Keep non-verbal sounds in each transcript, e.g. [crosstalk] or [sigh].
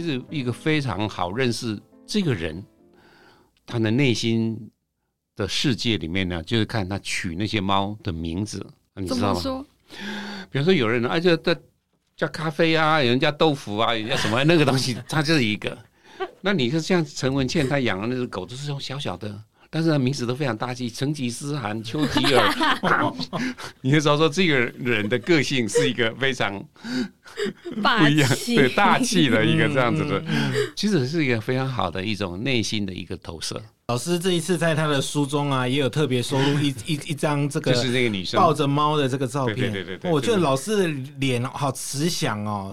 其实一个非常好认识这个人，他的内心的世界里面呢，就是看他取那些猫的名字，你知道吗？比如说有人啊，就叫叫咖啡啊，有人叫豆腐啊，有人叫什么那个东西，他就是一个。那你说像陈文倩她养的那只狗都是种小小的。但是他名字都非常大气，成吉思汗、丘吉尔，[laughs] 你就知道说这个人的个性是一个非常不一样，对大气的一个这样子的，其实是一个非常好的一种内心的一个投射。老师这一次在他的书中啊，也有特别收录一 [laughs] 一一张这个，就是那个女生抱着猫的这个照片。对对对对，我觉得老师的脸好慈祥哦。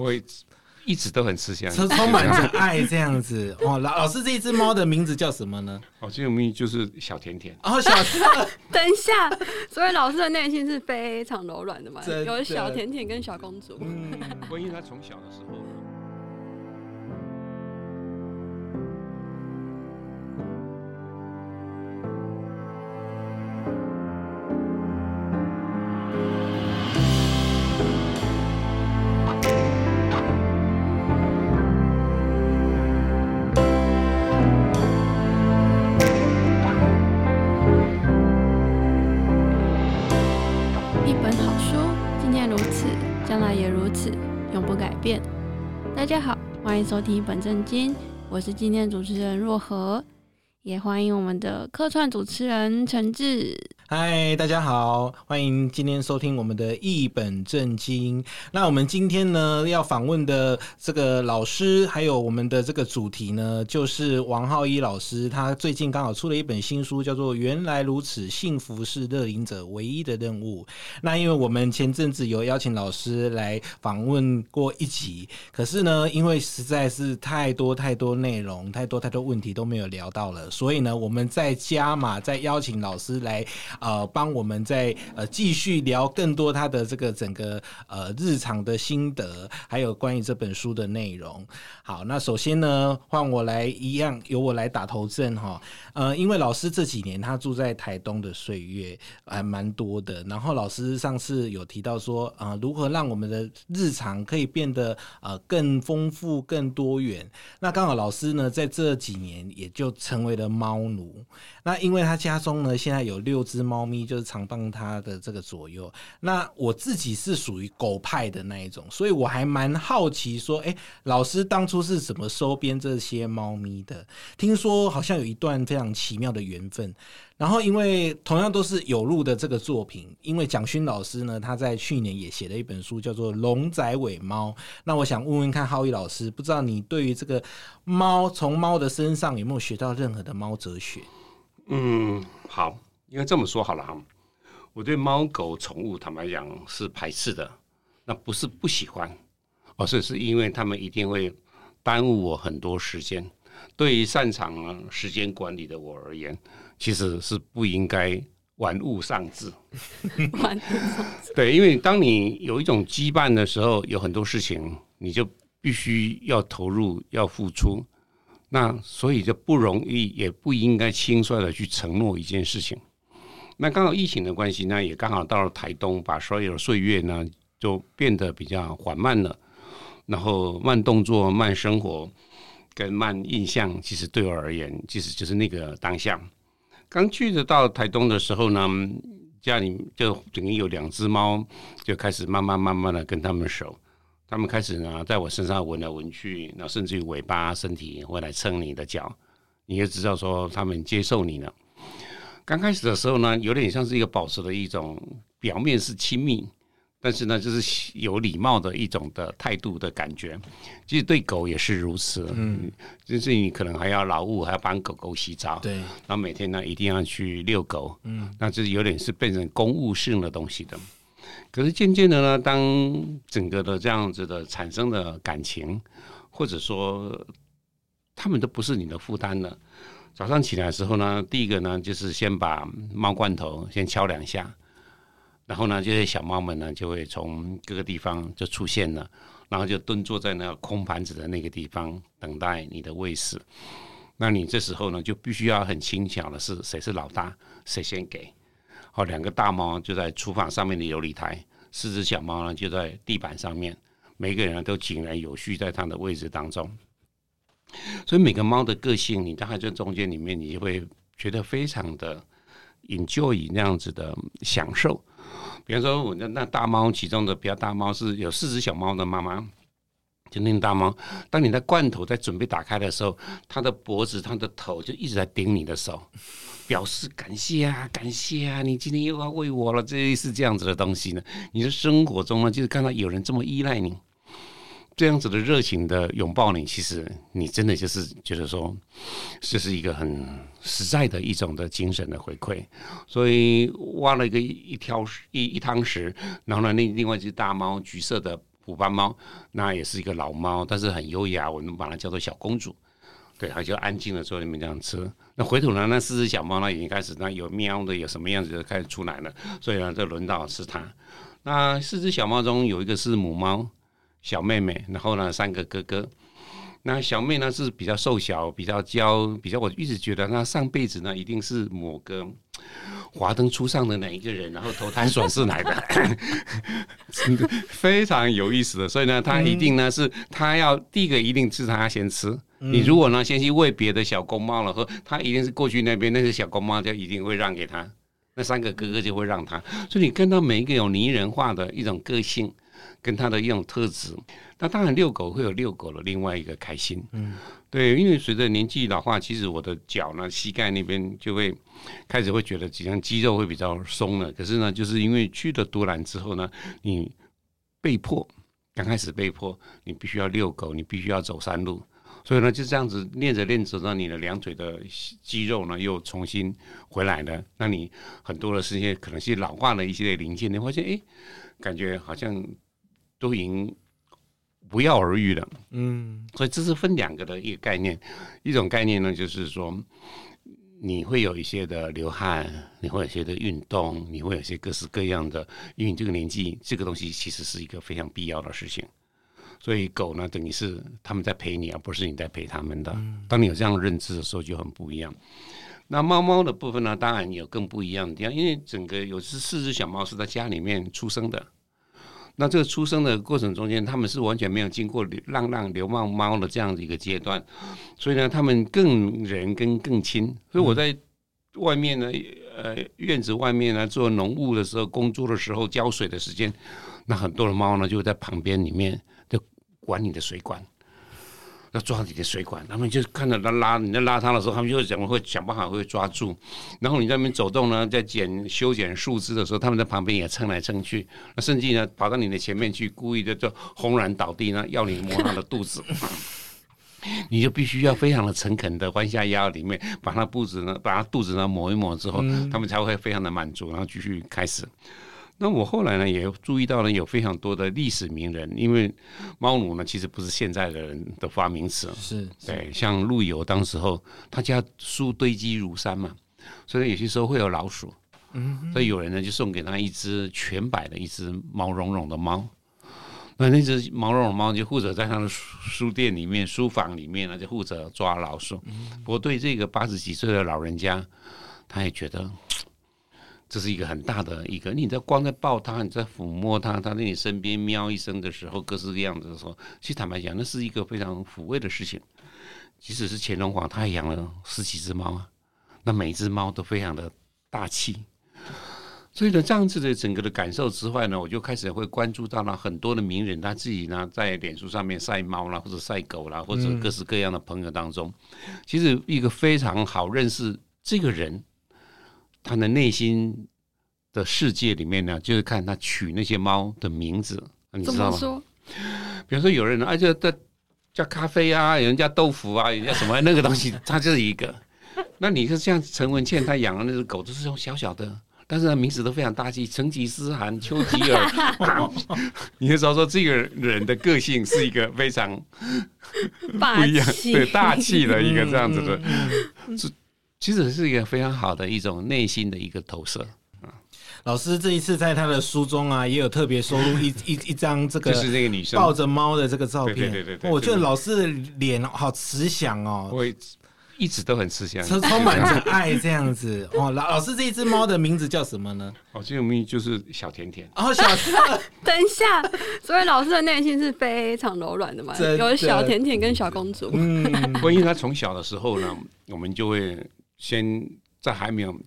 一直都很吃香，充满着爱这样子 [laughs] 哦。老老师，这一只猫的名字叫什么呢？哦，这个名字就是小甜甜。哦，小甜。[laughs] 等一下，所以老师的内心是非常柔软的嘛？有小甜甜跟小公主。嗯，关于他从小的时候。欢迎收听本正经，我是今天的主持人若何，也欢迎我们的客串主持人陈志。嗨，大家好，欢迎今天收听我们的一本正经。那我们今天呢要访问的这个老师，还有我们的这个主题呢，就是王浩一老师。他最近刚好出了一本新书，叫做《原来如此，幸福是乐龄者唯一的任务》。那因为我们前阵子有邀请老师来访问过一集，可是呢，因为实在是太多太多内容，太多太多问题都没有聊到了，所以呢，我们在加码，再邀请老师来。呃，帮我们再呃继续聊更多他的这个整个呃日常的心得，还有关于这本书的内容。好，那首先呢，换我来一样，由我来打头阵哈。呃，因为老师这几年他住在台东的岁月还蛮多的，然后老师上次有提到说，呃，如何让我们的日常可以变得呃更丰富、更多元。那刚好老师呢，在这几年也就成为了猫奴。那因为他家中呢，现在有六只猫咪，就是常帮他的这个左右。那我自己是属于狗派的那一种，所以我还蛮好奇说，哎，老师当初是怎么收编这些猫咪的？听说好像有一段非常奇妙的缘分。然后因为同样都是有路的这个作品，因为蒋勋老师呢，他在去年也写了一本书，叫做《龙仔尾猫》。那我想问问看浩宇老师，不知道你对于这个猫，从猫的身上有没有学到任何的猫哲学？嗯，好，应该这么说好了哈。我对猫狗宠物坦白讲是排斥的，那不是不喜欢，而是是因为他们一定会耽误我很多时间。对于擅长时间管理的我而言，其实是不应该玩物丧志。[laughs] 玩物丧志。对，因为当你有一种羁绊的时候，有很多事情你就必须要投入，要付出。那所以就不容易，也不应该轻率的去承诺一件事情。那刚好疫情的关系呢，也刚好到了台东，把所有的岁月呢就变得比较缓慢了。然后慢动作、慢生活跟慢印象，其实对我而言，其实就是那个当下。刚去的到台东的时候呢，家里就等于有两只猫，就开始慢慢慢慢的跟他们熟。他们开始呢，在我身上闻来闻去，然后甚至于尾巴、身体会来蹭你的脚，你就知道说他们接受你了。刚开始的时候呢，有点像是一个保持的一种表面是亲密，但是呢，就是有礼貌的一种的态度的感觉。其实对狗也是如此，嗯，就是你可能还要劳务，还要帮狗狗洗澡，对，然后每天呢一定要去遛狗，嗯，那就是有点是变成公务性的东西的。可是渐渐的呢，当整个的这样子的产生的感情，或者说他们都不是你的负担了。早上起来的时候呢，第一个呢就是先把猫罐头先敲两下，然后呢这些小猫们呢就会从各个地方就出现了，然后就蹲坐在那个空盘子的那个地方等待你的喂食。那你这时候呢就必须要很轻巧的是谁是老大，谁先给。哦，两个大猫就在厨房上面的流理台，四只小猫呢就在地板上面，每个人都井然有序在它的位置当中。所以每个猫的个性，你大概在中间里面，你就会觉得非常的 enjoy 那样子的享受。比方说，我那那大猫其中的比较大猫是有四只小猫的妈妈，就那大猫。当你的罐头在准备打开的时候，它的脖子、它的头就一直在顶你的手，表示感谢啊，感谢啊，你今天又要喂我了，这是这样子的东西呢。你的生活中呢，就是看到有人这么依赖你。这样子的热情的拥抱你，其实你真的就是觉得说，这是一个很实在的一种的精神的回馈。所以挖了一个一条一一汤匙，然后呢，另另外一只大猫，橘色的虎斑猫，那也是一个老猫，但是很优雅，我们把它叫做小公主。对，它就安静的坐在里面这样吃。那回头呢，那四只小猫呢，已经开始那有喵的，有什么样子就开始出来了。所以呢，就轮到是它。那四只小猫中有一个是母猫。小妹妹，然后呢，三个哥哥。那小妹呢是比较瘦小，比较娇，比较我一直觉得，她上辈子呢一定是某个华灯初上的哪一个人，然后投胎转世来的，[laughs] 非常有意思的。所以呢，她一定呢是她要第一个一定是她先吃。你如果呢先去喂别的小公猫了，后她一定是过去那边那些小公猫就一定会让给她，那三个哥哥就会让她。所以你看到每一个有拟人化的一种个性。跟它的一种特质，那当然遛狗会有遛狗的另外一个开心，嗯，对，因为随着年纪老化，其实我的脚呢，膝盖那边就会开始会觉得，好像肌肉会比较松了。可是呢，就是因为去了都兰之后呢，你被迫刚开始被迫，你必须要遛狗，你必须要走山路，所以呢，就这样子练着练着，让你的两腿的肌肉呢又重新回来了。那你很多的事情可能是老化的一些零件，你发现哎，感觉好像。都已经不药而愈了，嗯，所以这是分两个的一个概念，一种概念呢，就是说你会有一些的流汗，你会有一些的运动，你会有一些各式各样的，因为你这个年纪，这个东西其实是一个非常必要的事情。所以狗呢，等于是他们在陪你，而不是你在陪他们的。当你有这样认知的时候，就很不一样。那猫猫的部分呢，当然有更不一样的地方，因为整个有是四只小猫是在家里面出生的。那这个出生的过程中间，他们是完全没有经过流浪浪流浪猫的这样的一个阶段，所以呢，他们更人跟更亲。所以我在外面呢，呃，院子外面呢做农务的时候，工作的时候浇水的时间，那很多的猫呢就在旁边里面就管你的水管。要抓你的水管，他们就看到他拉你在拉他的时候，他们就会想会想办法会抓住。然后你在那边走动呢，在剪修剪树枝的时候，他们在旁边也蹭来蹭去。那甚至呢，跑到你的前面去，故意的就轰然倒地呢，要你摸他的肚子。[laughs] 你就必须要非常的诚恳的弯下腰，里面把他肚子呢，把他肚子呢抹一抹之后，他们才会非常的满足，然后继续开始。那我后来呢，也注意到了有非常多的历史名人，因为猫奴呢，其实不是现在的人的发明词，是对，像陆游当时候他家书堆积如山嘛，所以有些时候会有老鼠，嗯，所以有人呢就送给他一只全白的一只毛茸茸的猫，那那只毛茸茸猫就负责在他的书店里面、书房里面呢，就负责抓老鼠。不过对这个八十几岁的老人家，他也觉得。这是一个很大的一个，你在光在抱它，你在抚摸它，它在你身边喵一声的时候，各式各样子的时候，其实坦白讲，那是一个非常抚慰的事情。即使是乾隆皇，他也养了十几只猫啊，那每一只猫都非常的大气。所以呢，这样子的整个的感受之外呢，我就开始会关注到了很多的名人，他自己呢在脸书上面晒猫啦，或者晒狗啦，或者各式各样的朋友当中，其实一个非常好认识这个人。他的内心的世界里面呢，就是看他取那些猫的名字，你知道吗？比如说有人啊，就叫叫咖啡啊，有人叫豆腐啊，有人叫什么那个东西，[laughs] 他就是一个。那你说像陈文倩，她养的那只狗都是用小小的，但是名字都非常大气，成吉思汗、丘吉尔，[laughs] 你就知道说这个人的个性是一个非常不一样，对大气的一个这样子的。其实是一个非常好的一种内心的一个投射。老师这一次在他的书中啊，也有特别收录一 [laughs] 一一张这个就是这个女生抱着猫的这个照片。对对对对，我觉得老师的脸好慈祥哦。会一直都很慈祥，充充满着爱这样子。哦，老老师，这一只猫的名字叫什么呢？哦，这个名字就是小甜甜。哦，小甜 [laughs] 等一下，所以老师的内心是非常柔软的嘛？有小甜甜跟小公主。嗯，关于他从小的时候呢，我们就会先在还没有。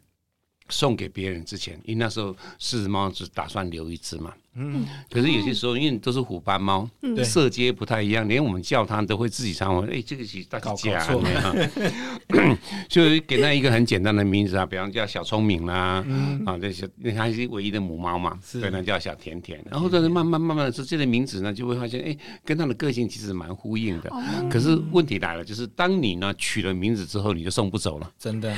送给别人之前，因为那时候四只猫只打算留一只嘛。嗯，可是有些时候，因为都是虎斑猫，嗯，色阶不太一样，连我们叫它都会自己尝闻。哎、欸，这个是大搞错，[coughs] 就给它一个很简单的名字啊，比方叫小聪明啦，嗯、啊，这些，因为它是唯一的母猫嘛，所以呢叫小甜甜。然后但是慢慢慢慢的，这这个名字呢，就会发现，哎、欸，跟它的个性其实蛮呼应的。嗯、可是问题来了，就是当你呢取了名字之后，你就送不走了，真的。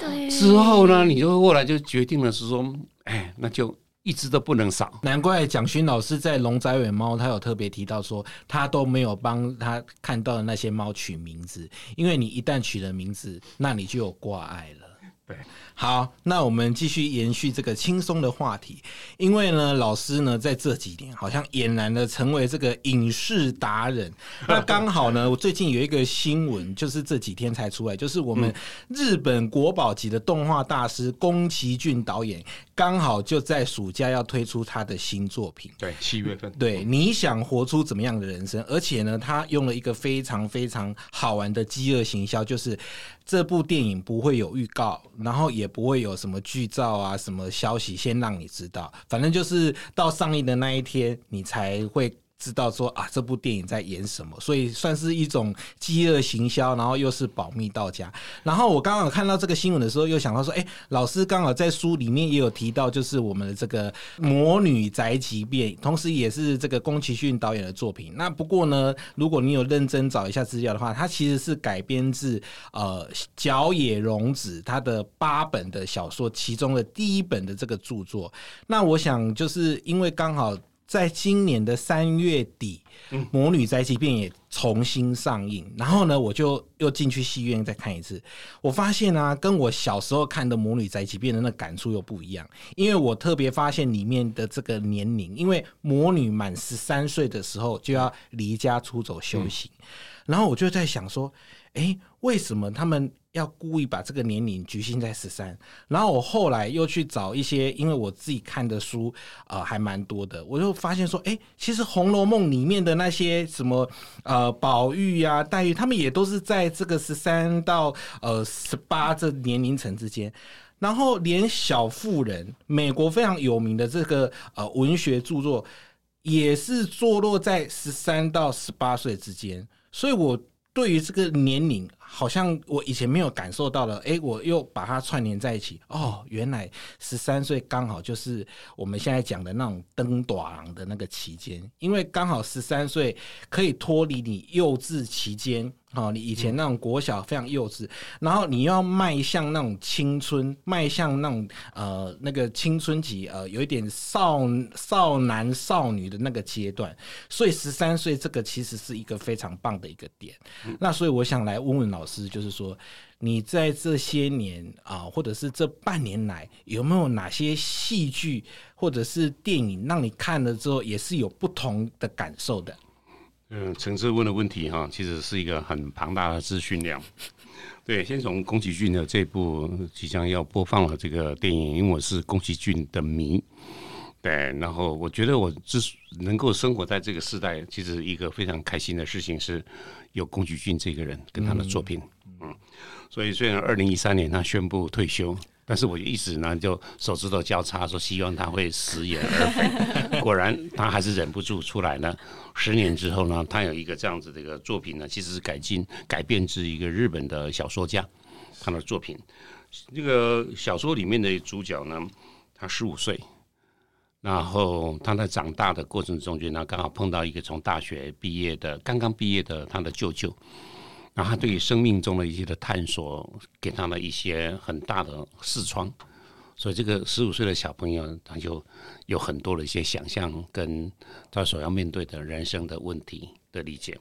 对。之后呢，你就后来就决定了是说，哎，那就一只都不能少。难怪蒋勋老师在龙仔尾猫，他有特别提到说，他都没有帮他看到的那些猫取名字，因为你一旦取了名字，那你就有挂碍了。对，好，那我们继续延续这个轻松的话题，因为呢，老师呢在这几年好像俨然的成为这个影视达人。那刚好呢，我最近有一个新闻，就是这几天才出来，就是我们日本国宝级的动画大师宫崎骏导演，刚好就在暑假要推出他的新作品。对，七月份。对，你想活出怎么样的人生？而且呢，他用了一个非常非常好玩的饥饿行销，就是。这部电影不会有预告，然后也不会有什么剧照啊，什么消息先让你知道，反正就是到上映的那一天，你才会。知道说啊，这部电影在演什么，所以算是一种饥饿行销，然后又是保密到家。然后我刚刚有看到这个新闻的时候，又想到说，哎，老师刚好在书里面也有提到，就是我们的这个《魔女宅急便》，同时也是这个宫崎骏导演的作品。那不过呢，如果你有认真找一下资料的话，它其实是改编自呃角野荣子他的八本的小说，其中的第一本的这个著作。那我想就是因为刚好。在今年的三月底，《魔女宅急便》也重新上映，然后呢，我就又进去戏院再看一次。我发现啊，跟我小时候看的《魔女宅急便》的那感触又不一样，因为我特别发现里面的这个年龄，因为魔女满十三岁的时候就要离家出走修行，然后我就在想说，诶，为什么他们？要故意把这个年龄局限在十三，然后我后来又去找一些，因为我自己看的书呃还蛮多的，我就发现说，哎，其实《红楼梦》里面的那些什么呃宝玉呀、黛玉，他们也都是在这个十三到呃十八这年龄层之间，然后连《小妇人》美国非常有名的这个呃文学著作，也是坐落在十三到十八岁之间，所以我对于这个年龄。好像我以前没有感受到了，哎，我又把它串联在一起。哦，原来十三岁刚好就是我们现在讲的那种登大人的那个期间，因为刚好十三岁可以脱离你幼稚期间。哦，你以前那种国小非常幼稚，然后你要迈向那种青春，迈向那种呃那个青春期，呃有一点少少男少女的那个阶段，所以十三岁这个其实是一个非常棒的一个点。嗯、那所以我想来问问老老师，就是说你在这些年啊、或者是这半年来，有没有哪些戏剧或者是电影让你看了之后也是有不同的感受的？嗯，陈志问的问题哈，其实是一个很庞大的资讯量。[laughs] 对，先从宫崎骏的这部即将要播放的这个电影，因为我是宫崎骏的迷。对，然后我觉得我之能够生活在这个时代，其实一个非常开心的事情是有宫崎骏这个人跟他的作品。嗯，嗯，所以虽然二零一三年他宣布退休。但是我一直呢就手指头交叉说，希望他会食言而肥。[laughs] 果然他还是忍不住出来了。十年之后呢，他有一个这样子的一个作品呢，其实是改进改变自一个日本的小说家他的作品。那个小说里面的主角呢，他十五岁，然后他在长大的过程中间呢，刚好碰到一个从大学毕业的刚刚毕业的他的舅舅。然后他对于生命中的一些的探索，给他了一些很大的视窗，所以这个十五岁的小朋友，他就有很多的一些想象，跟他所要面对的人生的问题的理解。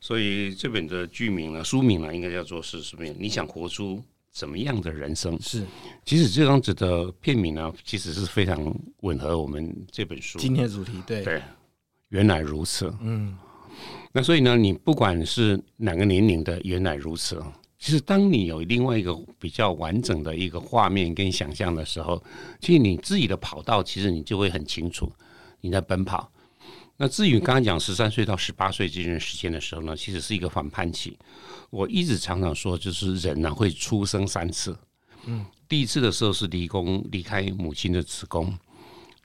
所以这本的剧名呢，书名呢，应该叫做是什么？你想活出怎么样的人生？是，其实这张纸的片名呢，其实是非常吻合我们这本书今天的主题。对对，原来如此。嗯。那所以呢，你不管是哪个年龄的，原来如此，其实当你有另外一个比较完整的一个画面跟想象的时候，其实你自己的跑道其实你就会很清楚你在奔跑。那至于刚刚讲十三岁到十八岁这段时间的时候呢，其实是一个反叛期。我一直常常说，就是人呢会出生三次。嗯，第一次的时候是离宫离开母亲的子宫，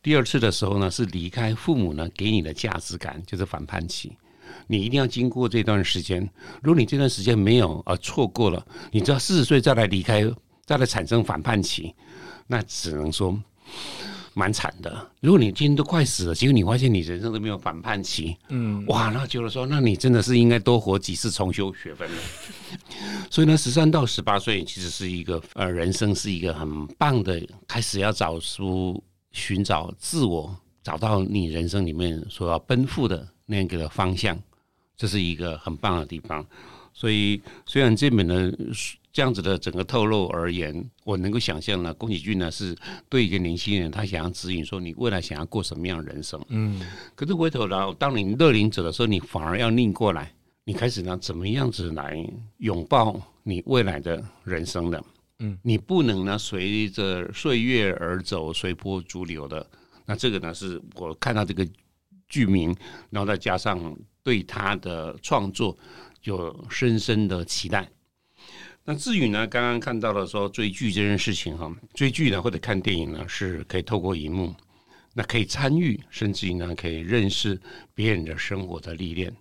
第二次的时候呢是离开父母呢给你的价值感，就是反叛期。你一定要经过这段时间，如果你这段时间没有而错过了，你知道四十岁再来离开，再来产生反叛期，那只能说。蛮惨的。如果你今天都快死了，结果你发现你人生都没有反叛期，嗯，哇，那就是说，那你真的是应该多活几次重修学分了。[laughs] 所以呢，十三到十八岁其实是一个呃，人生是一个很棒的开始，要找出寻找自我，找到你人生里面所要奔赴的那个方向，这是一个很棒的地方。所以，虽然这本呢。这样子的整个透露而言，我能够想象呢，宫崎骏呢是对一个年轻人，他想要指引说你未来想要过什么样的人生。嗯，可是回头来，当你乐龄者的时候，你反而要逆过来，你开始呢怎么样子来拥抱你未来的人生的？嗯，你不能呢随着岁月而走，随波逐流的。那这个呢是我看到这个剧名，然后再加上对他的创作有深深的期待。那至于呢，刚刚看到的说追剧这件事情哈，追剧呢或者看电影呢是可以透过荧幕，那可以参与，甚至于呢可以认识别人的生活的历练。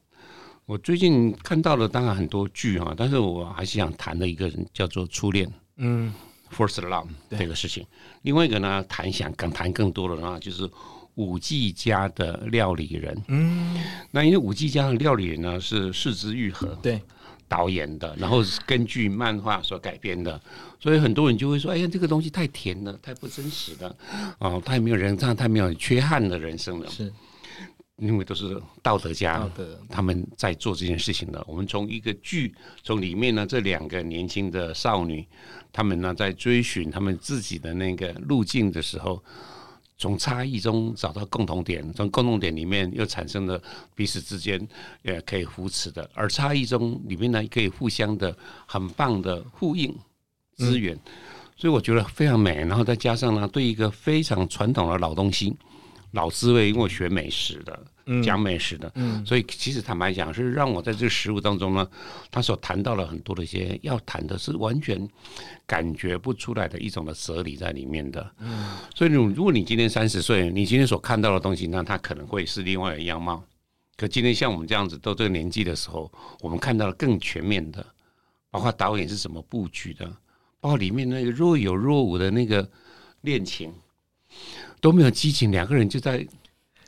我最近看到了当然很多剧哈，但是我还是想谈的一个人叫做初恋，嗯，First Love 这个事情。另外一个呢，谈想更谈更多的呢，就是舞伎家的料理人，嗯，那因为五 G 家的料理人呢是四肢愈合，对。导演的，然后是根据漫画所改编的，所以很多人就会说：“哎呀，这个东西太甜了，太不真实了，哦，太没有人，这样太没有缺憾的人生了。”是，因为都是道德家，他们在做这件事情的。我们从一个剧，从里面呢，这两个年轻的少女，他们呢在追寻他们自己的那个路径的时候。从差异中找到共同点，从共同点里面又产生了彼此之间也可以扶持的，而差异中里面呢可以互相的很棒的呼应资源，嗯、所以我觉得非常美。然后再加上呢，对一个非常传统的老东西。老滋味，因为我学美食的，讲美食的，嗯，所以其实坦白讲，是让我在这个食物当中呢，他所谈到了很多的一些要谈的是完全感觉不出来的一种的哲理在里面的，嗯，所以如果你今天三十岁，你今天所看到的东西，那它可能会是另外一样貌。可今天像我们这样子到这个年纪的时候，我们看到了更全面的，包括导演是怎么布局的，包括里面那个若有若无的那个恋情。都没有激情，两个人就在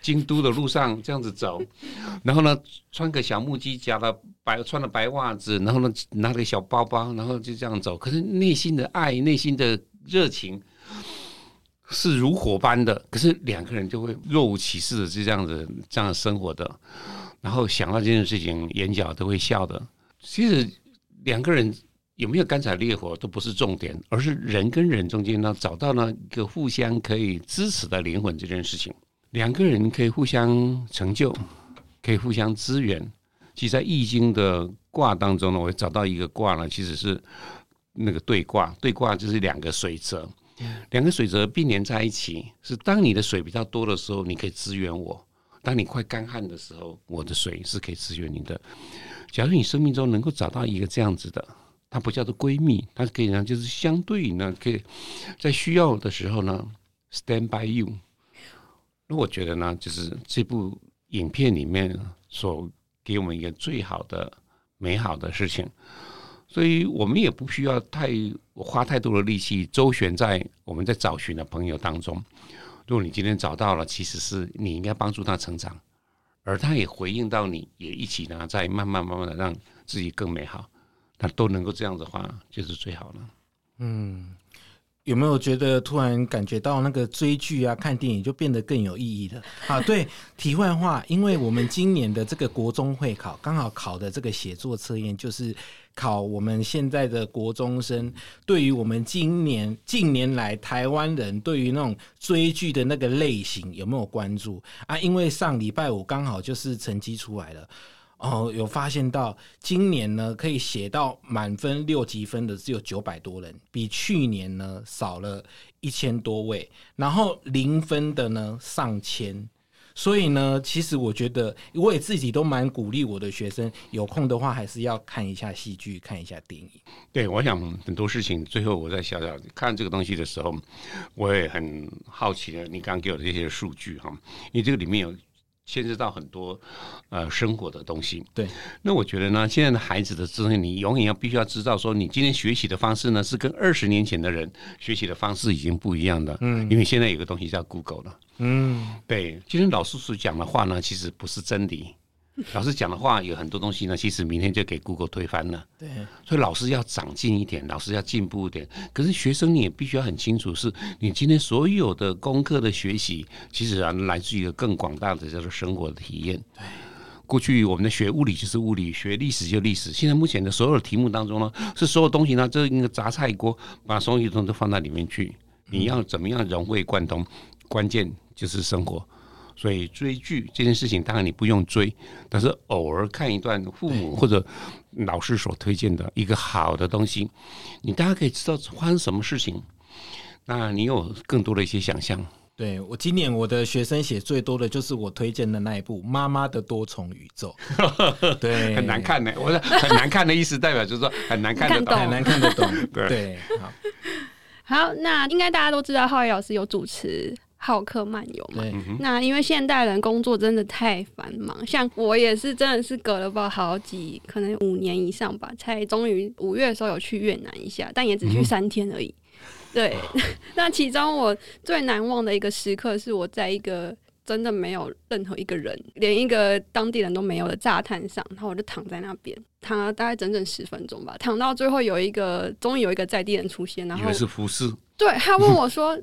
京都的路上这样子走，[laughs] 然后呢，穿个小木屐，夹了白，穿了白袜子，然后呢，拿了个小包包，然后就这样走。可是内心的爱，内心的热情是如火般的。可是两个人就会若无其事的就这样子这样生活的，然后想到这件事情，眼角都会笑的。其实两个人。有没有干柴烈火都不是重点，而是人跟人中间呢，找到了一个互相可以支持的灵魂这件事情。两个人可以互相成就，可以互相支援。其实，在易经的卦当中呢，我找到一个卦呢，其实是那个对卦。对卦就是两个水泽，两个水泽并联在一起，是当你的水比较多的时候，你可以支援我；当你快干旱的时候，我的水是可以支援你的。假如你生命中能够找到一个这样子的。它不叫做闺蜜，它可以呢，就是相对呢，可以在需要的时候呢，stand by you。那我觉得呢，就是这部影片里面所给我们一个最好的、美好的事情，所以我们也不需要太花太多的力气周旋在我们在找寻的朋友当中。如果你今天找到了，其实是你应该帮助他成长，而他也回应到你，也一起呢，在慢慢慢慢的让自己更美好。他都能够这样的话，就是最好了。嗯，有没有觉得突然感觉到那个追剧啊、看电影就变得更有意义了？啊，对，[laughs] 题外话，因为我们今年的这个国中会考，刚好考的这个写作测验，就是考我们现在的国中生对于我们今年近年来台湾人对于那种追剧的那个类型有没有关注啊？因为上礼拜五刚好就是成绩出来了。哦，有发现到今年呢，可以写到满分六级分的只有九百多人，比去年呢少了一千多位，然后零分的呢上千。所以呢，其实我觉得我也自己都蛮鼓励我的学生，有空的话还是要看一下戏剧，看一下电影。对，我想很多事情，最后我在小小看这个东西的时候，我也很好奇的，你刚给我的这些数据哈，因为这个里面有。牵涉到很多呃生活的东西，对。那我觉得呢，现在的孩子的智慧，你永远要必须要知道，说你今天学习的方式呢，是跟二十年前的人学习的方式已经不一样的。嗯，因为现在有个东西叫 Google 了。嗯，对。今天老师所讲的话呢，其实不是真理。[laughs] 老师讲的话有很多东西呢，其实明天就给 Google 推翻了。对，所以老师要长进一点，老师要进步一点。可是学生你也必须要很清楚，是你今天所有的功课的学习，其实啊来自于一个更广大的叫做生活的体验。对，过去我们的学物理就是物理，学历史就历史。现在目前的所有的题目当中呢，是所有东西呢，这一个杂菜锅，把所有东西都放在里面去，你要怎么样融会贯通？关键就是生活。所以追剧这件事情，当然你不用追，但是偶尔看一段父母或者老师所推荐的一个好的东西，你大家可以知道发生什么事情，那你有更多的一些想象。对，我今年我的学生写最多的就是我推荐的那一部《妈妈的多重宇宙》，[laughs] 对，很难看呢。我说很难看的意思代表就是说很难看得懂，很难看得懂。[laughs] 对，好，好，那应该大家都知道浩宇老师有主持。浩客漫游嘛，那因为现代人工作真的太繁忙，像我也是真的是隔了不好几，可能五年以上吧，才终于五月的时候有去越南一下，但也只去三天而已。嗯、对，[laughs] 那其中我最难忘的一个时刻是我在一个真的没有任何一个人，连一个当地人都没有的沙滩上，然后我就躺在那边。躺了大概整整十分钟吧，躺到最后有一个终于有一个在地人出现，然后是服侍，对，他问我说。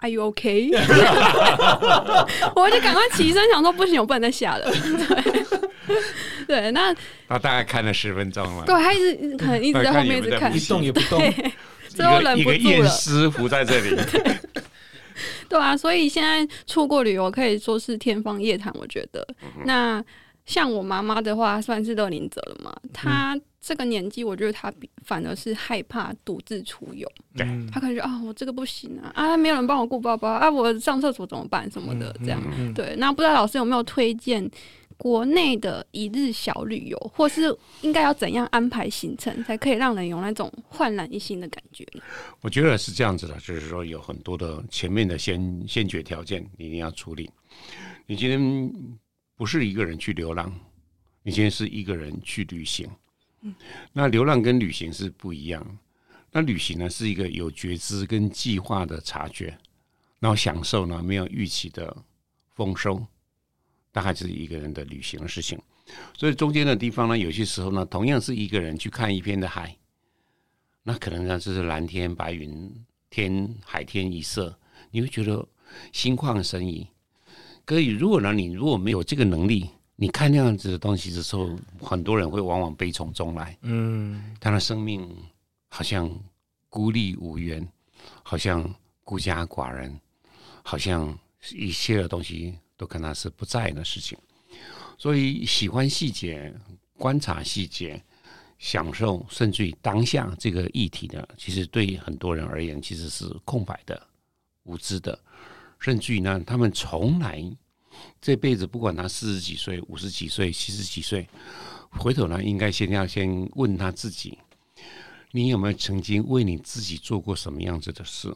Are you OK？[laughs] 我就赶快起身，想说不行，我不能再下了。[laughs] 对，对，那他大概看了十分钟了。对，他一直可能一直在后面一直看，一动也不动，[laughs] 最后忍不住了。一个验尸服在这里。对，对啊，所以现在出国旅游可以说是天方夜谭。我觉得，嗯、那像我妈妈的话，算是乐龄者了嘛，她。嗯这个年纪，我觉得她反而是害怕独自出游。对，她可能觉得啊，我这个不行啊，啊，没有人帮我顾包包啊，我上厕所怎么办什么的，这样。嗯嗯、对，那不知道老师有没有推荐国内的一日小旅游，或是应该要怎样安排行程，才可以让人有那种焕然一新的感觉呢？我觉得是这样子的，就是说有很多的前面的先先决条件，你一定要处理。你今天不是一个人去流浪，你现在是一个人去旅行。那流浪跟旅行是不一样。那旅行呢，是一个有觉知跟计划的察觉，然后享受呢没有预期的丰收，大概就是一个人的旅行的事情。所以中间的地方呢，有些时候呢，同样是一个人去看一片的海，那可能呢就是蓝天白云，天海天一色，你会觉得心旷神怡。可以，如果呢你如果没有这个能力。你看那样子的东西的时候，很多人会往往悲从中来。嗯，他的生命好像孤立无援，好像孤家寡人，好像一切的东西都跟他是不在的事情。所以喜欢细节、观察细节、享受，甚至于当下这个议题呢，其实对很多人而言，其实是空白的、无知的，甚至于呢，他们从来。这辈子不管他四十几岁、五十几岁、七十几岁，回头呢，应该先要先问他自己：你有没有曾经为你自己做过什么样子的事？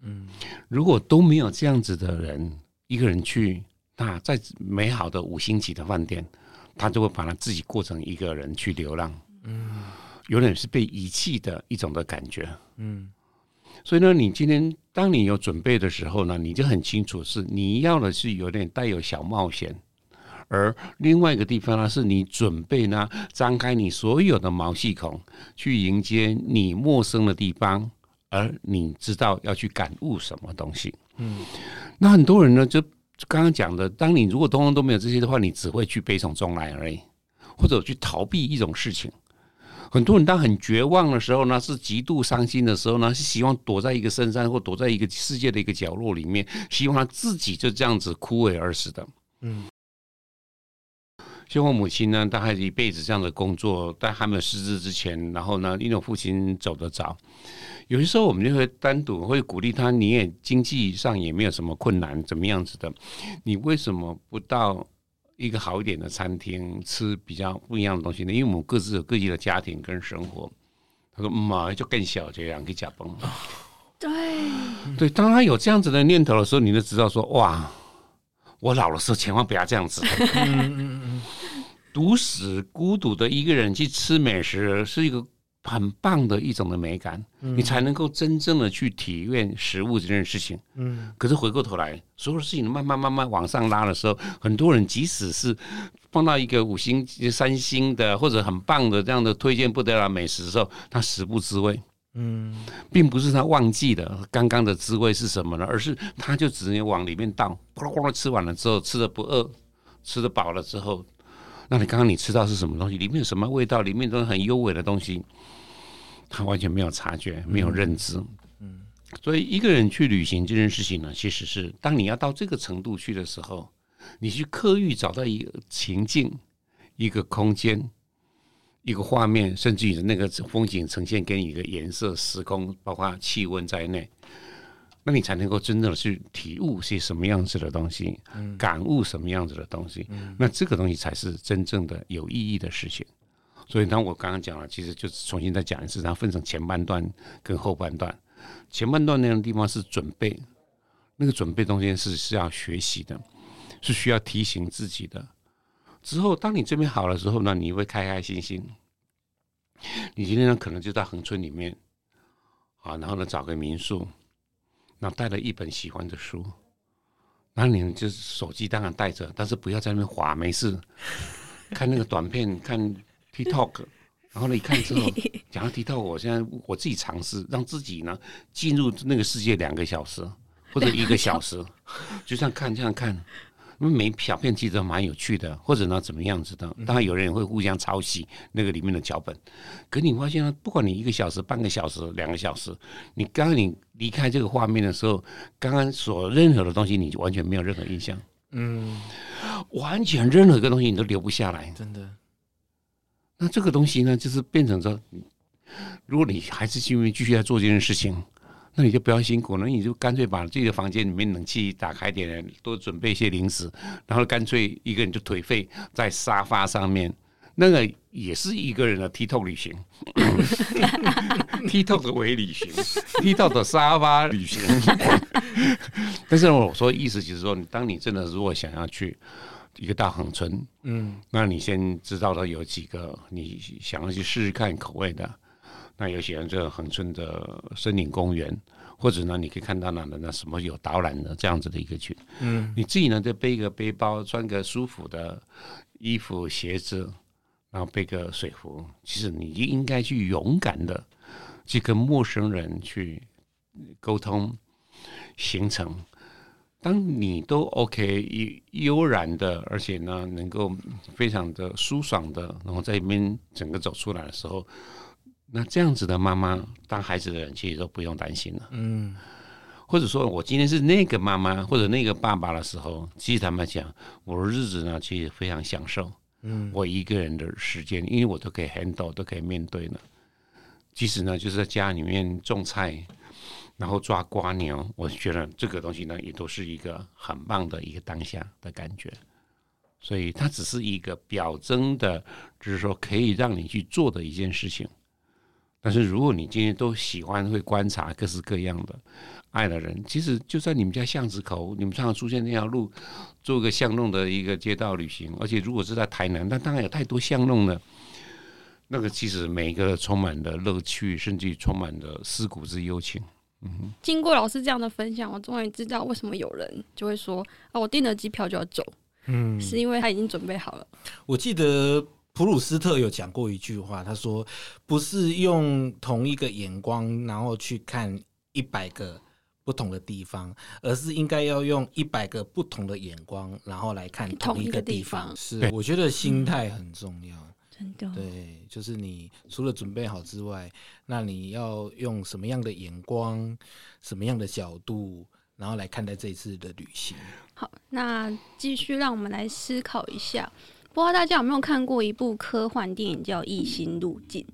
嗯，如果都没有这样子的人，一个人去，那在美好的五星级的饭店，他就会把他自己过成一个人去流浪。嗯，有点是被遗弃的一种的感觉。嗯。所以呢，你今天当你有准备的时候呢，你就很清楚是你要的是有点带有小冒险，而另外一个地方呢，是你准备呢张开你所有的毛细孔去迎接你陌生的地方，而你知道要去感悟什么东西。嗯，那很多人呢，就刚刚讲的，当你如果通通都没有这些的话，你只会去悲从中来而已，或者去逃避一种事情。很多人当很绝望的时候呢，是极度伤心的时候呢，是希望躲在一个深山或躲在一个世界的一个角落里面，希望他自己就这样子枯萎而死的。嗯，像我母亲呢，她还是一辈子这样的。工作，在还没有失智之前，然后呢，因为我父亲走得早，有些时候我们就会单独会鼓励他，你也经济上也没有什么困难，怎么样子的，你为什么不到一个好一点的餐厅吃比较不一样的东西呢？因为我们各自有各自的家庭跟生活。他说：“妈、嗯，就更小这样，给假崩。”对对，当他有这样子的念头的时候，你就知道说：“哇，我老的时候千万不要这样子。”嗯独死孤独的一个人去吃美食，是一个很棒的一种的美感，嗯、你才能够真正的去体验食物这件事情。嗯，可是回过头来，所有的事情慢慢慢慢往上拉的时候，很多人即使是碰到一个五星、三星的或者很棒的这样的推荐不得了美食的时候，他食不知味。嗯，并不是他忘记了刚刚的滋味是什么呢，而是他就只能往里面倒，咕噜咕噜吃完了之后，吃的不饿，吃的饱了之后。那你刚刚你吃到是什么东西？里面有什么味道？里面都是很优美的东西，他完全没有察觉，没有认知。嗯，所以一个人去旅行这件事情呢，其实是当你要到这个程度去的时候，你去刻意找到一个情境、一个空间、一个画面，甚至于那个风景呈现给你一个颜色、时空，包括气温在内。那你才能够真正的去体悟些什么样子的东西，感悟什么样子的东西。那这个东西才是真正的有意义的事情。所以，当我刚刚讲了，其实就是重新再讲一次，它分成前半段跟后半段。前半段那个地方是准备，那个准备中间是是要学习的，是需要提醒自己的。之后，当你这边好了之后呢，你会开开心心。你今天呢，可能就在恒村里面，啊，然后呢，找个民宿。然后带了一本喜欢的书，那你就是手机当然带着，但是不要在那边滑，没事，[laughs] 看那个短片，看 TikTok，然后呢，一看之后，讲到 TikTok，我现在我自己尝试让自己呢进入那个世界两个小时或者一个小时，就这样看这样看。因为每小片其实都蛮有趣的，或者呢怎么样子的？当然有人也会互相抄袭那个里面的脚本。可你发现呢，不管你一个小时、半个小时、两个小时，你刚刚你离开这个画面的时候，刚刚所任何的东西，你就完全没有任何印象。嗯，完全任何一个东西你都留不下来，真的。那这个东西呢，就是变成说，如果你还是因为继续在做这件事情。那你就不要辛苦了，你就干脆把自己的房间里面冷气打开点，多准备一些零食，然后干脆一个人就颓废在沙发上面，那个也是一个人的 TikTok 旅行，[laughs] TikTok 的微旅行，TikTok 的沙发旅行。[laughs] 但是我说意思就是说，当你真的如果想要去一个大横村，嗯，那你先知道了有几个你想要去试试看口味的。那有喜欢这个恒村的森林公园，或者呢，你可以看到那那什么有导览的这样子的一个群。嗯，你自己呢，就背一个背包，穿个舒服的衣服鞋子，然后背个水壶。其实你应该去勇敢的去跟陌生人去沟通行程。当你都 OK 悠然的，而且呢，能够非常的舒爽的，然后在里面整个走出来的时候。那这样子的妈妈当孩子的人，其实都不用担心了。嗯，或者说我今天是那个妈妈或者那个爸爸的时候，其实他们讲我的日子呢，其实非常享受。嗯，我一个人的时间，因为我都可以 handle，都可以面对了。即使呢，就是在家里面种菜，然后抓瓜牛，我觉得这个东西呢，也都是一个很棒的一个当下的感觉。所以它只是一个表征的，就是说可以让你去做的一件事情。但是，如果你今天都喜欢会观察各式各样的爱的人，其实就在你们家巷子口，你们常常出现那条路，做个巷弄的一个街道旅行。而且，如果是在台南，那当然有太多巷弄了。那个其实每一个充满了乐趣，甚至充满了思古之幽情。嗯，经过老师这样的分享，我终于知道为什么有人就会说啊，我订了机票就要走，嗯，是因为他已经准备好了。我记得。普鲁斯特有讲过一句话，他说：“不是用同一个眼光，然后去看一百个不同的地方，而是应该要用一百个不同的眼光，然后来看同一个地方。”是，我觉得心态很重要。真的，对，就是你除了准备好之外，那你要用什么样的眼光、什么样的角度，然后来看待这一次的旅行。好，那继续让我们来思考一下。不知道大家有没有看过一部科幻电影叫《异星路径》？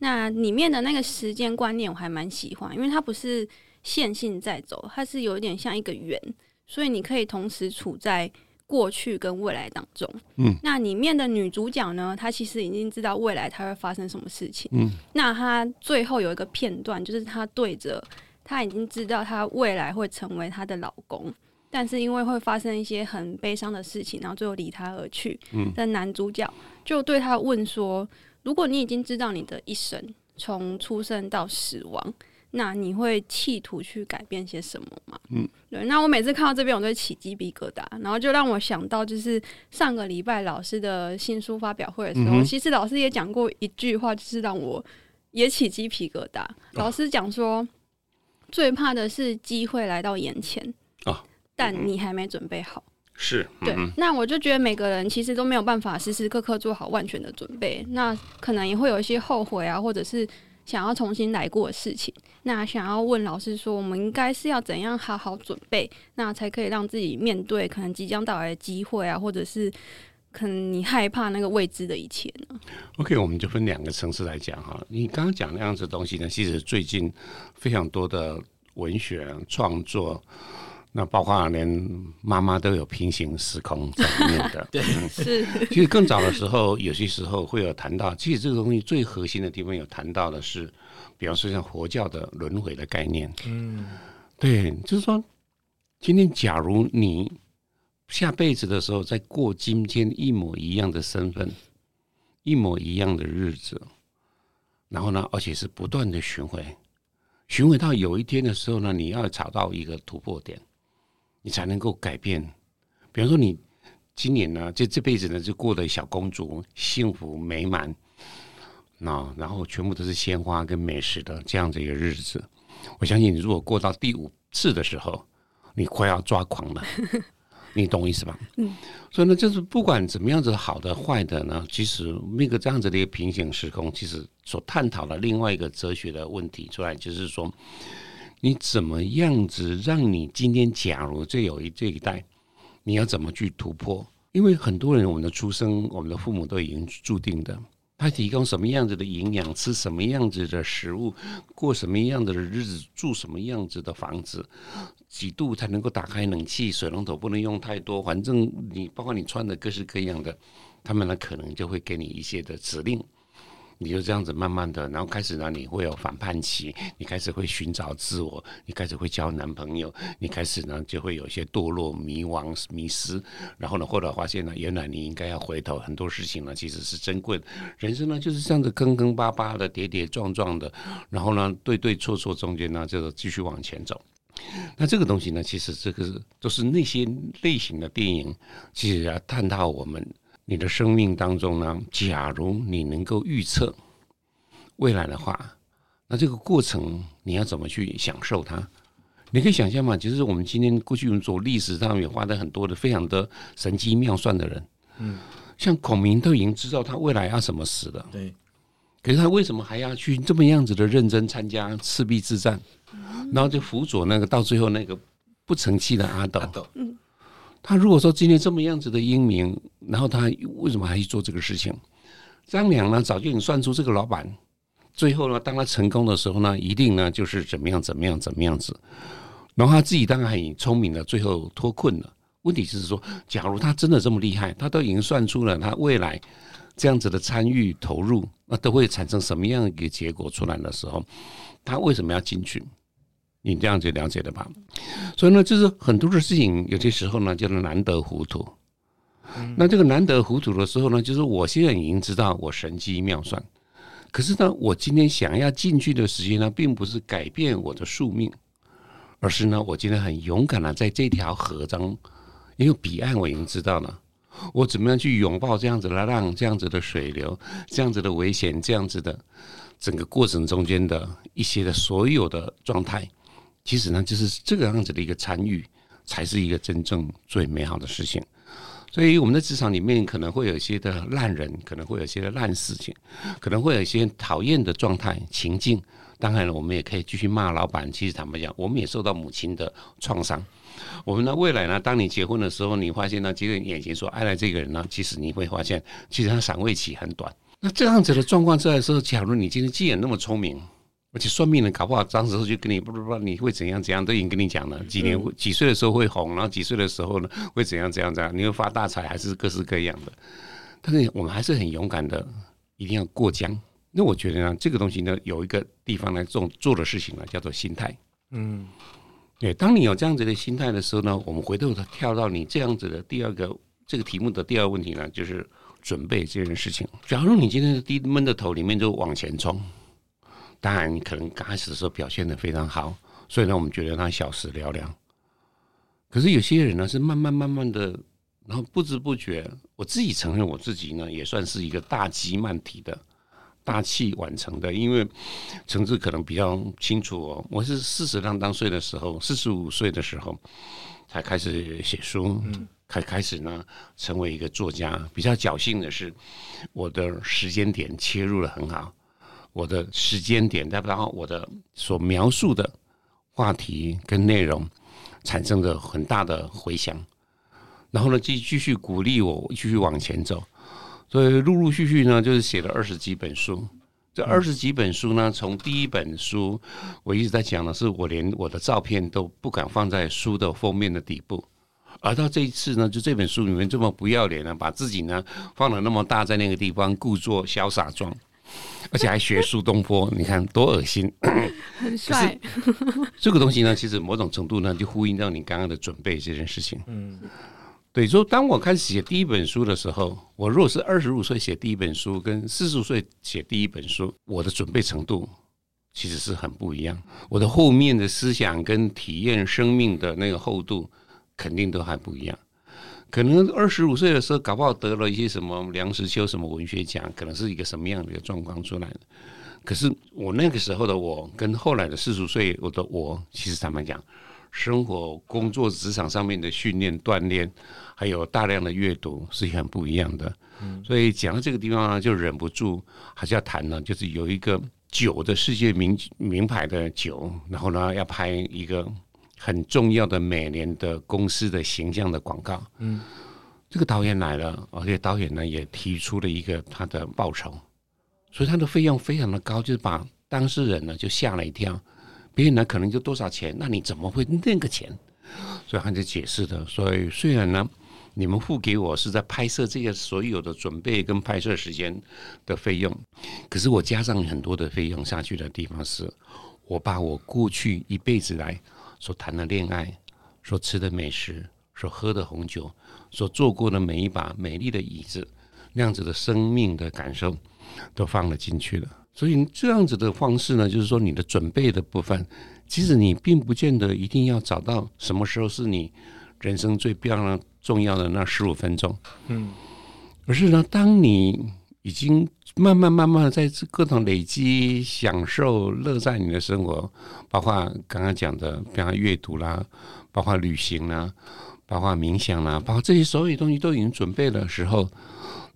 那里面的那个时间观念我还蛮喜欢，因为它不是线性在走，它是有点像一个圆，所以你可以同时处在过去跟未来当中。嗯，那里面的女主角呢，她其实已经知道未来她会发生什么事情。嗯，那她最后有一个片段，就是她对着她已经知道她未来会成为她的老公，但是因为会发生一些很悲伤的事情，然后最后离她而去。嗯，的男主角就对她问说。如果你已经知道你的一生从出生到死亡，那你会企图去改变些什么吗？嗯，对。那我每次看到这边，我都会起鸡皮疙瘩，然后就让我想到，就是上个礼拜老师的新书发表会的时候，嗯、其实老师也讲过一句话，就是让我也起鸡皮疙瘩。老师讲说，哦、最怕的是机会来到眼前，哦、但你还没准备好。是，嗯、对，那我就觉得每个人其实都没有办法时时刻刻做好万全的准备，那可能也会有一些后悔啊，或者是想要重新来过的事情。那想要问老师说，我们应该是要怎样好好准备，那才可以让自己面对可能即将到来的机会啊，或者是可能你害怕那个未知的一切呢？OK，我们就分两个层次来讲哈。你刚刚讲那样子的东西呢，其实最近非常多的文学创作。那包括连妈妈都有平行时空在里面的，[laughs] 对，是。其实更早的时候，有些时候会有谈到，其实这个东西最核心的地方有谈到的是，比方说像佛教的轮回的概念。嗯，对，就是说，今天假如你下辈子的时候再过今天一模一样的身份，一模一样的日子，然后呢，而且是不断的循环，循回到有一天的时候呢，你要找到一个突破点。你才能够改变，比方说你今年呢，这这辈子呢，就过得小公主，幸福美满，那然后全部都是鲜花跟美食的这样子一个日子。我相信你如果过到第五次的时候，你快要抓狂了，[laughs] 你懂我意思吧？嗯。所以呢，就是不管怎么样子好的坏的呢，其实那个这样子的一个平行时空，其实所探讨的另外一个哲学的问题出来，就是说。你怎么样子让你今天假如这有一这一代，你要怎么去突破？因为很多人我们的出生，我们的父母都已经注定的，他提供什么样子的营养，吃什么样子的食物，过什么样子的日子，住什么样子的房子，几度才能够打开冷气，水龙头不能用太多，反正你包括你穿的各式各样的，他们呢可能就会给你一些的指令。你就这样子慢慢的，然后开始呢，你会有反叛期，你开始会寻找自我，你开始会交男朋友，你开始呢就会有一些堕落、迷惘、迷失，然后呢，后来发现呢，原来你应该要回头，很多事情呢其实是珍贵的，人生呢就是这样子坑坑巴巴的、跌跌撞撞的，然后呢，对对错错中间呢，就继续往前走。那这个东西呢，其实这个都是那些类型的电影，其实要探讨我们。你的生命当中呢，假如你能够预测未来的话，那这个过程你要怎么去享受它？你可以想象嘛，其实我们今天过去我们做历史上面花的很多的非常的神机妙算的人，嗯，像孔明都已经知道他未来要怎么死了，对，可是他为什么还要去这么样子的认真参加赤壁之战，然后就辅佐那个到最后那个不成器的阿斗，嗯。他如果说今天这么样子的英明，然后他为什么还去做这个事情？张良呢，早就已经算出这个老板，最后呢，当他成功的时候呢，一定呢就是怎么样怎么样怎么样子。然后他自己当然很聪明的，最后脱困了。问题是说，假如他真的这么厉害，他都已经算出了他未来这样子的参与投入，那都会产生什么样一个结果出来的时候，他为什么要进去？你这样子了解的吧？所以呢，就是很多的事情，有些时候呢，就是难得糊涂。那这个难得糊涂的时候呢，就是我现在已经知道我神机妙算，可是呢，我今天想要进去的时间呢，并不是改变我的宿命，而是呢，我今天很勇敢的在这条河中，因为彼岸我已经知道了，我怎么样去拥抱这样子的浪，这样子的水流，这样子的危险，这样子的整个过程中间的一些的所有的状态。其实呢，就是这个样子的一个参与，才是一个真正最美好的事情。所以我们的职场里面可能会有一些的烂人，可能会有一些的烂事情，可能会有一些讨厌的状态情境。当然了，我们也可以继续骂老板。其实坦白讲，我们也受到母亲的创伤。我们的未来呢？当你结婚的时候，你发现呢，其实眼前说爱来这个人呢，其实你会发现，其实他赏味期很短。那这样子的状况出来的时候，假如你今天既然那么聪明，而且算命的搞不好当时就跟你不不不，你会怎样怎样都已经跟你讲了，几年几岁的时候会红，然后几岁的时候呢会怎样怎样怎样，你会发大财，还是各式各样的。但是我们还是很勇敢的，一定要过江。那我觉得呢，这个东西呢，有一个地方来做做的事情呢，叫做心态。嗯。对，当你有这样子的心态的时候呢，我们回头跳到你这样子的第二个这个题目的第二个问题呢，就是准备这件事情。假如你今天是低闷的头里面就往前冲，当然你可能刚开始的时候表现得非常好，所以呢，我们觉得他小时了了。可是有些人呢是慢慢慢慢的，然后不知不觉，我自己承认我自己呢也算是一个大吉慢体的。大器晚成的，因为层次可能比较清楚哦。我是四十啷当岁的时候，四十五岁的时候才开始写书，开开始呢成为一个作家。比较侥幸的是，我的时间点切入的很好，我的时间点，再然后我的所描述的话题跟内容产生了很大的回响，然后呢，继继续鼓励我继续往前走。所以陆陆续续呢，就是写了二十几本书。这二十几本书呢，从第一本书，我一直在讲的是，我连我的照片都不敢放在书的封面的底部。而到这一次呢，就这本书里面这么不要脸呢，把自己呢放了那么大在那个地方，故作潇洒状，而且还学苏东坡，你看多恶心。[laughs] 很帅。[laughs] 这个东西呢，其实某种程度呢，就呼应到你刚刚的准备这件事情。嗯。对，说当我开始写第一本书的时候，我如果是二十五岁写第一本书，跟四十岁写第一本书，我的准备程度其实是很不一样。我的后面的思想跟体验生命的那个厚度，肯定都还不一样。可能二十五岁的时候，搞不好得了一些什么梁实秋什么文学奖，可能是一个什么样的一个状况出来的。可是我那个时候的我，跟后来的四十岁我的我，其实坦白讲。生活、工作、职场上面的训练、锻炼，还有大量的阅读，是很不一样的。所以讲到这个地方呢，就忍不住还是要谈呢，就是有一个酒的世界名名牌的酒，然后呢要拍一个很重要的每年的公司的形象的广告。嗯，这个导演来了，而且导演呢也提出了一个他的报酬，所以他的费用非常的高，就是把当事人呢就吓了一跳。别人呢可能就多少钱，那你怎么会那个钱？所以他就解释的。所以虽然呢，你们付给我是在拍摄这些所有的准备跟拍摄时间的费用，可是我加上很多的费用下去的地方是，我把我过去一辈子来所谈的恋爱、所吃的美食、所喝的红酒、所坐过的每一把美丽的椅子，那样子的生命的感受，都放了进去了。所以这样子的方式呢，就是说你的准备的部分，其实你并不见得一定要找到什么时候是你人生最漂亮重要的那十五分钟，嗯，而是呢，当你已经慢慢慢慢在各种累积、享受、乐在你的生活，包括刚刚讲的，比方阅读啦，包括旅行啦，包括冥想啦，包括这些所有东西都已经准备的时候，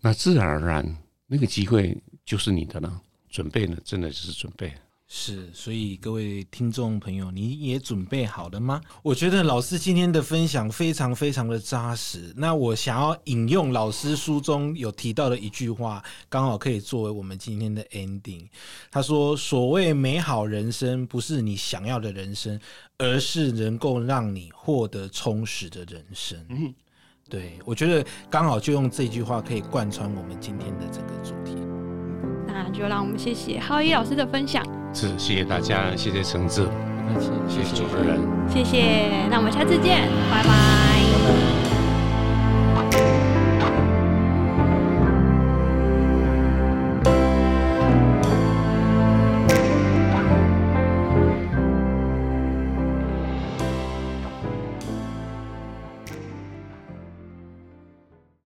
那自然而然那个机会就是你的了。准备呢，真的就是准备。是，所以各位听众朋友，你也准备好了吗？我觉得老师今天的分享非常非常的扎实。那我想要引用老师书中有提到的一句话，刚好可以作为我们今天的 ending。他说：“所谓美好人生，不是你想要的人生，而是能够让你获得充实的人生。”嗯，对，我觉得刚好就用这句话可以贯穿我们今天的整个主题。那就让我们谢谢浩一老师的分享。是，谢谢大家，谢谢橙子，谢谢主持人，谢谢。那我们下次见，拜拜。